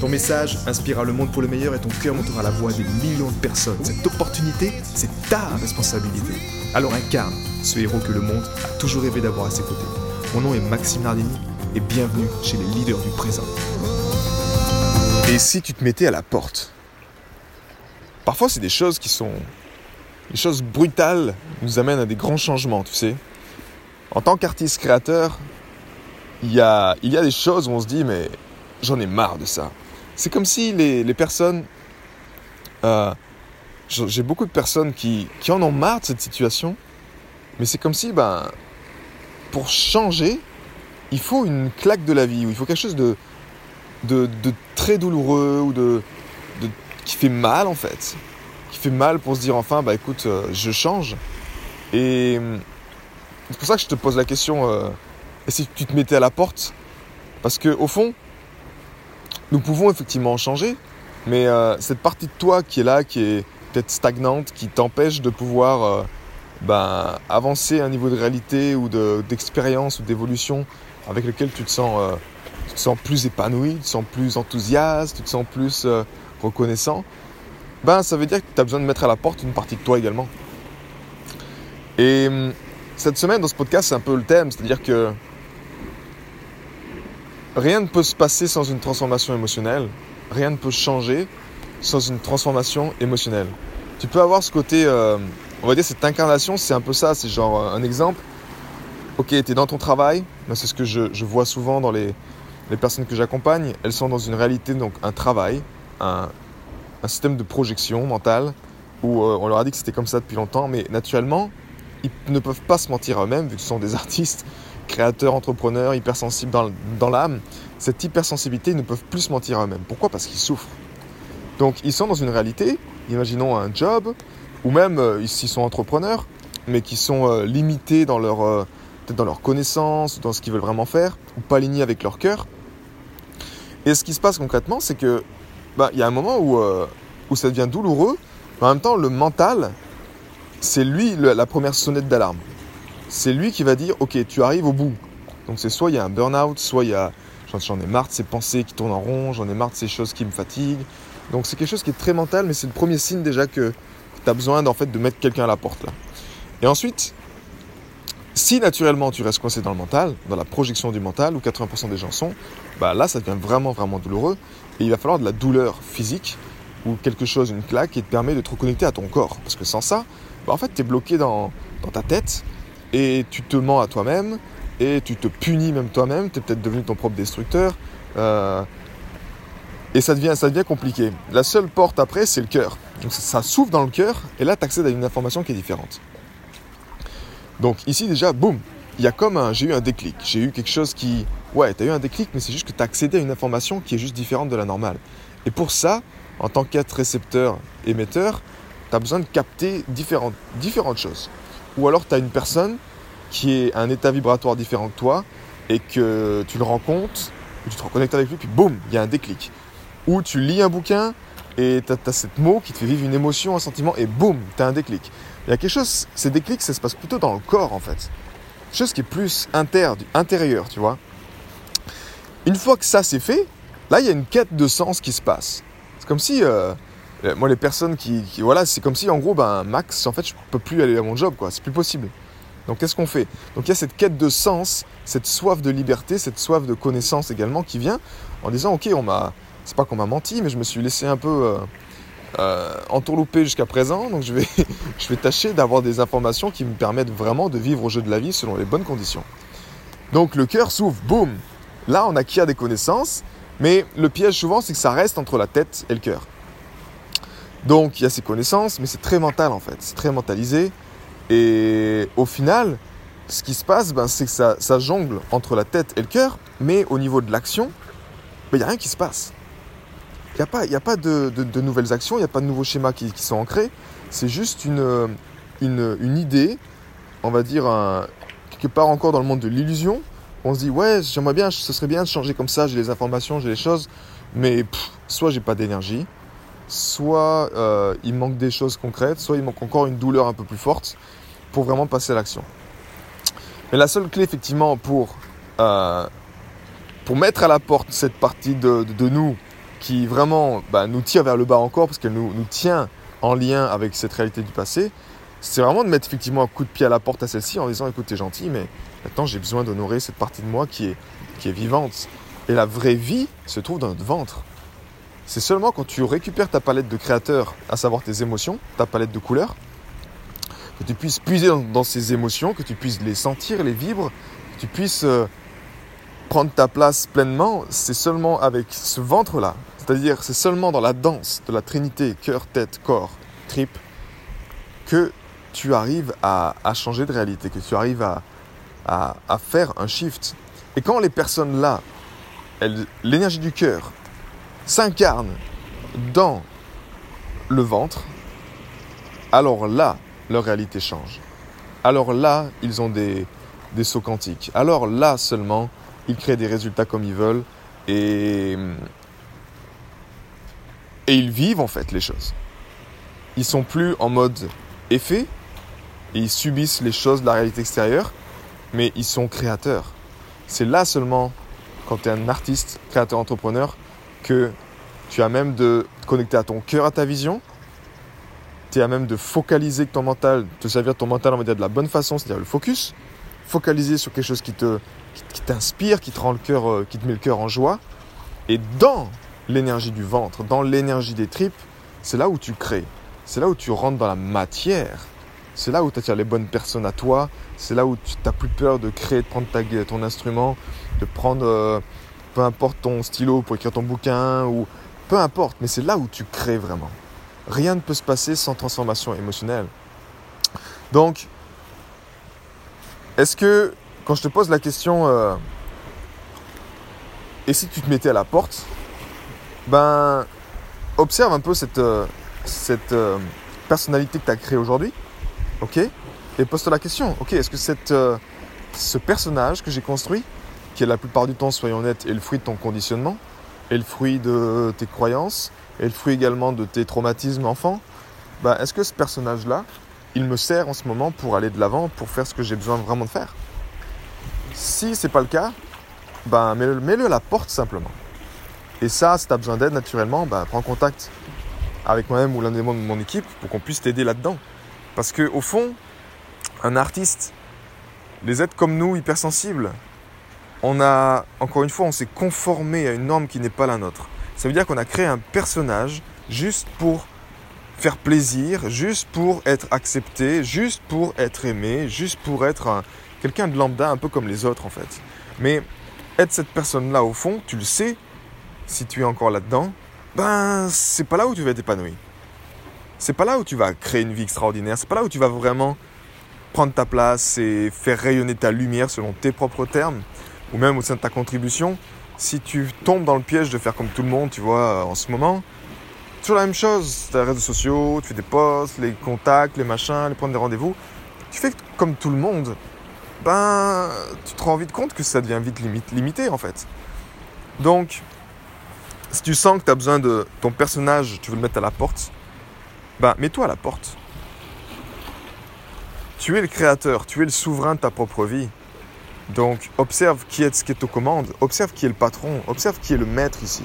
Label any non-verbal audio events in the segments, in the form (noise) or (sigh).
Ton message inspirera le monde pour le meilleur et ton cœur montera la voix des millions de personnes. Cette opportunité, c'est ta responsabilité. Alors incarne ce héros que le monde a toujours rêvé d'avoir à ses côtés. Mon nom est Maxime Nardini et bienvenue chez les leaders du présent. Et si tu te mettais à la porte Parfois, c'est des choses qui sont. Les choses brutales nous amènent à des grands changements, tu sais. En tant qu'artiste créateur, il y a, il y a des choses où on se dit, mais j'en ai marre de ça. C'est comme si les, les personnes. Euh, j'ai beaucoup de personnes qui, qui en ont marre de cette situation, mais c'est comme si, ben, pour changer, il faut une claque de la vie, ou il faut quelque chose de, de, de très douloureux, ou de, de, qui fait mal en fait. Qui fait mal pour se dire enfin, bah écoute, euh, je change. Et c'est pour ça que je te pose la question, euh, et si tu te mettais à la porte? Parce que au fond, nous pouvons effectivement changer, mais euh, cette partie de toi qui est là, qui est peut-être stagnante, qui t'empêche de pouvoir euh, ben, avancer à un niveau de réalité ou d'expérience ou d'évolution avec lequel tu te, sens, euh, tu te sens plus épanoui, tu te sens plus enthousiaste, tu te sens plus reconnaissant, ben, ça veut dire que tu as besoin de mettre à la porte une partie de toi également. Et hum, cette semaine, dans ce podcast, c'est un peu le thème, c'est-à-dire que rien ne peut se passer sans une transformation émotionnelle, rien ne peut changer sans une transformation émotionnelle. Tu peux avoir ce côté, euh, on va dire cette incarnation, c'est un peu ça, c'est genre euh, un exemple. Ok, tu es dans ton travail, c'est ce que je, vois souvent dans les, personnes que j'accompagne, elles sont dans une réalité, donc un travail, un, système de projection mentale, où euh, on leur a dit que c'était comme ça depuis longtemps, mais naturellement, ils ne peuvent pas se mentir eux-mêmes, vu que ce sont des (laughs) artistes, créateurs, entrepreneurs, hypersensibles dans, l'âme. Cette hypersensibilité, ils ne peuvent plus se mentir à eux-mêmes. Pourquoi? Parce qu'ils souffrent. Donc ils sont dans une réalité, imaginons un job, ou même euh, s'ils sont entrepreneurs, mais qui sont euh, limités dans leur, euh, dans leurs connaissances, dans ce qu'ils veulent vraiment faire, ou pas alignés avec leur cœur. Et ce qui se passe concrètement, c'est que bah, il y a un moment où, euh, où ça devient douloureux, mais en même temps, le mental, c'est lui la première sonnette d'alarme. C'est lui qui va dire, ok, tu arrives au bout. Donc c'est soit il y a un burn-out, soit il y a, j'en ai marre de ces pensées qui tournent en rond, j'en ai marre de ces choses qui me fatiguent, donc c'est quelque chose qui est très mental, mais c'est le premier signe déjà que tu as besoin en fait, de mettre quelqu'un à la porte. Et ensuite, si naturellement tu restes coincé dans le mental, dans la projection du mental, où 80% des gens sont, bah là ça devient vraiment vraiment douloureux. Et il va falloir de la douleur physique ou quelque chose, une claque, qui te permet de te reconnecter à ton corps. Parce que sans ça, bah en fait tu es bloqué dans ta tête et tu te mens à toi-même et tu te punis même toi-même. Tu es peut-être devenu ton propre destructeur. Euh, et ça devient, ça devient compliqué. La seule porte après, c'est le cœur. Donc ça, s'ouvre dans le cœur, et là, tu accèdes à une information qui est différente. Donc ici, déjà, boum, il y a comme un. J'ai eu un déclic. J'ai eu quelque chose qui. Ouais, tu as eu un déclic, mais c'est juste que tu as accédé à une information qui est juste différente de la normale. Et pour ça, en tant qu'être récepteur, émetteur, tu as besoin de capter différentes, différentes choses. Ou alors tu as une personne qui est à un état vibratoire différent que toi et que tu le rencontres, tu te reconnectes avec lui, puis boum, il y a un déclic où tu lis un bouquin et tu as, cette mot qui te fait vivre une émotion, un sentiment, et boum, tu as un déclic. Il y a quelque chose, ces déclics, ça se passe plutôt dans le corps en fait. Quelque chose qui est plus inter, intérieur, tu vois. Une fois que ça c'est fait, là il y a une quête de sens qui se passe. C'est comme si, euh, moi les personnes qui, voilà, c'est comme si en gros, ben Max, en fait je peux plus aller à mon job, quoi, c'est plus possible. Donc qu'est-ce qu'on fait? Donc il y a cette quête de sens, cette soif de liberté, cette soif de connaissance également qui vient en disant ok, on m'a c'est pas qu'on m'a menti, mais je me suis laissé un peu euh, euh, jusqu'à présent. Donc je vais, (laughs) je vais tâcher d'avoir des informations qui me permettent vraiment de vivre au jeu de la vie selon les bonnes conditions. Donc le cœur s'ouvre, boum. Là, on acquiert des connaissances, mais le piège souvent, c'est que ça reste entre la tête et le cœur. Donc il y a ces connaissances, mais c'est très mental en fait, c'est très mentalisé. Et au final, ce qui se passe, ben, c'est que ça, jongle entre la tête et le cœur, mais au niveau de l'action, ben, il n'y a rien qui se passe. Il n'y a pas, y a pas de, nouvelles actions, il n'y a pas de nouveaux schémas qui, sont ancrés. C'est juste une, une, idée, on va dire, quelque part encore dans le monde de l'illusion. On se dit, ouais, j'aimerais bien, ce serait bien de changer comme ça, j'ai les informations, j'ai les choses, mais soit j'ai pas d'énergie, soit euh, il manque des choses concrètes, soit il manque encore une douleur un peu plus forte pour vraiment passer à l'action. Mais la seule clé, effectivement, pour, euh, pour mettre à la porte cette partie de, nous qui vraiment bah, nous tire vers le bas encore, parce qu'elle nous, nous tient en lien avec cette réalité du passé, c'est vraiment de mettre effectivement un coup de pied à la porte à celle-ci en disant écoute, t'es gentil, mais maintenant j'ai besoin d'honorer cette partie de moi qui est, qui est vivante. Et la vraie vie se trouve dans notre ventre. C'est seulement quand tu récupères ta palette de créateur, à savoir tes émotions, ta palette de couleurs, que tu puisses puiser dans, ces émotions, que tu puisses les sentir, les vibrer, que tu puisses euh, prendre ta place pleinement, c'est seulement avec ce ventre-là, c'est-à-dire c'est seulement dans la danse de la trinité, cœur, tête, corps, trip, que tu arrives à, changer de réalité, que tu arrives à, à faire un shift. Et quand les personnes là, l'énergie du cœur s'incarne dans le ventre, alors là, leur réalité change. Alors là, ils ont des, des sauts quantiques. Alors là seulement, ils créent des résultats comme ils veulent et, et ils vivent en fait les choses. Ils sont plus en mode effet et ils subissent les choses de la réalité extérieure, mais ils sont créateurs. C'est là seulement, quand tu es un artiste, créateur, entrepreneur, que tu as même de te connecter à ton cœur, à ta vision, tu as même de focaliser ton mental, te servir ton mental, on va dire, de la bonne façon, c'est-à-dire le focus, focaliser sur quelque chose qui te qui, t'inspire, qui te rend le cœur, euh, qui te met le cœur en joie. Et dans l'énergie du ventre, dans l'énergie des tripes, c'est là où tu crées. C'est là où tu rentres dans la matière. C'est là où tu attires les bonnes personnes à toi. C'est là où tu n'as plus peur de créer, de prendre ta, ton instrument, de prendre euh, peu importe ton stylo pour écrire ton bouquin ou peu importe. Mais c'est là où tu crées vraiment. Rien ne peut se passer sans transformation émotionnelle. Donc, est-ce que quand je te pose la question, euh, et si tu te mettais à la porte, ben, observe un peu cette, euh, cette euh, personnalité que tu as créée aujourd'hui, ok? Et pose-toi la question, ok, est-ce que cette, ce personnage que j'ai construit, qui est la plupart du temps, soyons honnêtes, est le fruit de ton conditionnement, est le fruit de tes croyances, et le fruit également de tes traumatismes enfants, bah, est-ce que ce personnage-là, il me sert en ce moment pour aller de l'avant, pour faire ce que j'ai besoin vraiment de faire? Si c'est pas le cas, bah, mets-le à la porte simplement. Et ça, si tu as besoin d'aide naturellement, bah, prends contact avec moi-même ou l'un des membres de mon équipe pour qu'on puisse t'aider là-dedans. Parce que au fond, un artiste, les êtres comme nous, hypersensibles, on a, encore une fois, on s'est conformé à une norme qui n'est pas la nôtre. Ça veut dire qu'on a créé un personnage juste pour faire plaisir, juste pour être accepté, juste pour être aimé, juste pour être quelqu'un de lambda, un peu comme les autres en fait. Mais être cette personne-là au fond, tu le sais, si tu es encore là-dedans, ben c'est pas là où tu vas être épanoui. C'est pas là où tu vas créer une vie extraordinaire, c'est pas là où tu vas vraiment prendre ta place et faire rayonner ta lumière selon tes propres termes, ou même au sein de ta contribution si tu tombes dans le piège de faire comme tout le monde, tu vois, en ce moment, toujours la même chose. Tu as les réseaux sociaux, tu fais des posts, les contacts, les machins, les prendre des rendez-vous. Tu fais comme tout le monde. Ben, tu te rends vite compte que ça devient vite limité en fait. Donc, si tu sens que tu as besoin de ton personnage, tu veux le mettre à la porte, ben, mets-toi à la porte. Tu es le créateur, tu es le souverain de ta propre vie. Donc observe qui est ce qui est aux commandes, observe qui est le patron, observe qui est le maître ici.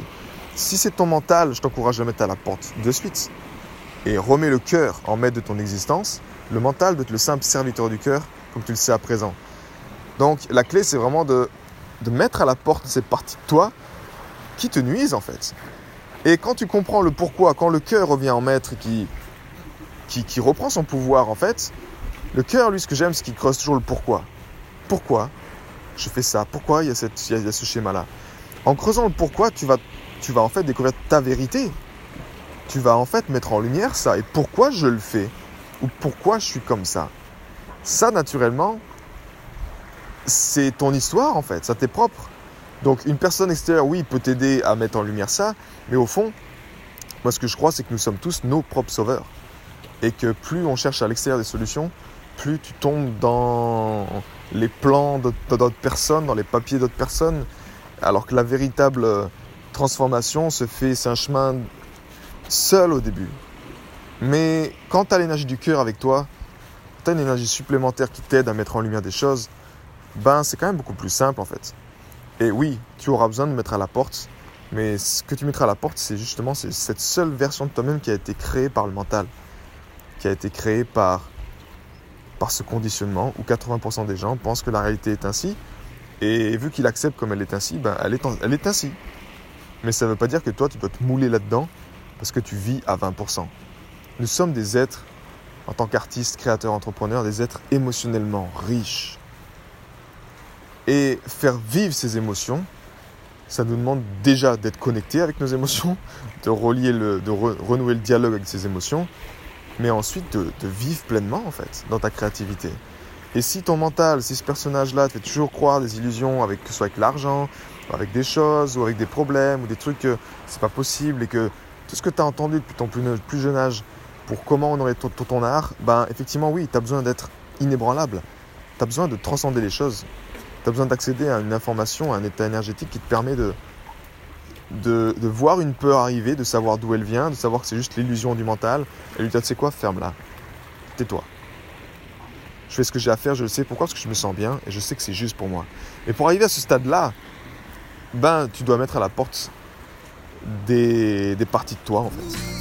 Si c'est ton mental, je t'encourage à mettre à la porte de suite. Et remets le cœur en maître de ton existence. Le mental doit être le simple serviteur du cœur, comme tu le sais à présent. Donc la clé, c'est vraiment de, de mettre à la porte ces parties de toi qui te nuisent en fait. Et quand tu comprends le pourquoi, quand le cœur revient en maître, qui, qui, qui reprend son pouvoir en fait, le cœur, lui, ce que j'aime, c'est qu'il creuse toujours le pourquoi. Pourquoi je fais ça Pourquoi il y a, cette, ce schéma-là? En creusant le pourquoi, tu vas, tu vas en fait découvrir ta vérité. Tu vas en fait mettre en lumière ça et pourquoi je le fais? Ou pourquoi je suis comme ça? Ça, naturellement, c'est ton histoire en fait, ça t'est propre. Donc une personne extérieure, oui, peut t'aider à mettre en lumière ça, mais au fond, Moi, ce que je crois, c'est que nous sommes tous nos propres sauveurs. Et que plus on cherche à l'extérieur des solutions, plus tu tombes dans les plans d'autres personnes, dans les papiers d'autres personnes, alors que la véritable transformation se fait, c'est un chemin seul au début. Mais quand tu as l'énergie du cœur avec toi, tu as une énergie supplémentaire qui t'aide à mettre en lumière des choses, ben c'est quand même beaucoup plus simple en fait. Et oui, tu auras besoin de mettre à la porte, mais ce que tu mettras à la porte, c'est justement cette seule version de toi-même qui a été créée par le mental, qui a été créée par, par ce conditionnement où 80% des gens pensent que la réalité est ainsi, et vu qu'ils acceptent comme elle est ainsi, ben elle, est elle est ainsi. Mais ça ne veut pas dire que toi, tu peux te mouler là-dedans parce que tu vis à 20%. Nous sommes des êtres, en tant qu'artistes, créateurs, entrepreneurs, des êtres émotionnellement riches. Et faire vivre ces émotions, ça nous demande déjà d'être connectés avec nos émotions, de relier le, de renouer le dialogue avec ces émotions, mais ensuite de, vivre pleinement en fait dans ta créativité. Et si ton mental, si ce personnage-là te fait toujours croire des illusions, avec, que ce soit avec l'argent, avec des choses, ou avec des problèmes, ou des trucs que c'est pas possible, et que tout ce que tu as entendu depuis ton plus, jeune âge pour comment honorer ton, ton art, ben effectivement oui, tu as besoin d'être inébranlable. Tu as besoin de transcender les choses. Tu as besoin d'accéder à une information, à un état énergétique qui te permet de, de, voir une peur arriver, de savoir d'où elle vient, de savoir que c'est juste l'illusion du mental, et lui dire, tu sais quoi, ferme-la. Tais-toi je fais ce que j'ai à faire, je le sais. Pourquoi? Parce que je me sens bien et je sais que c'est juste pour moi. Et pour arriver à ce stade-là, ben, tu dois mettre à la porte des, des parties de toi, en fait.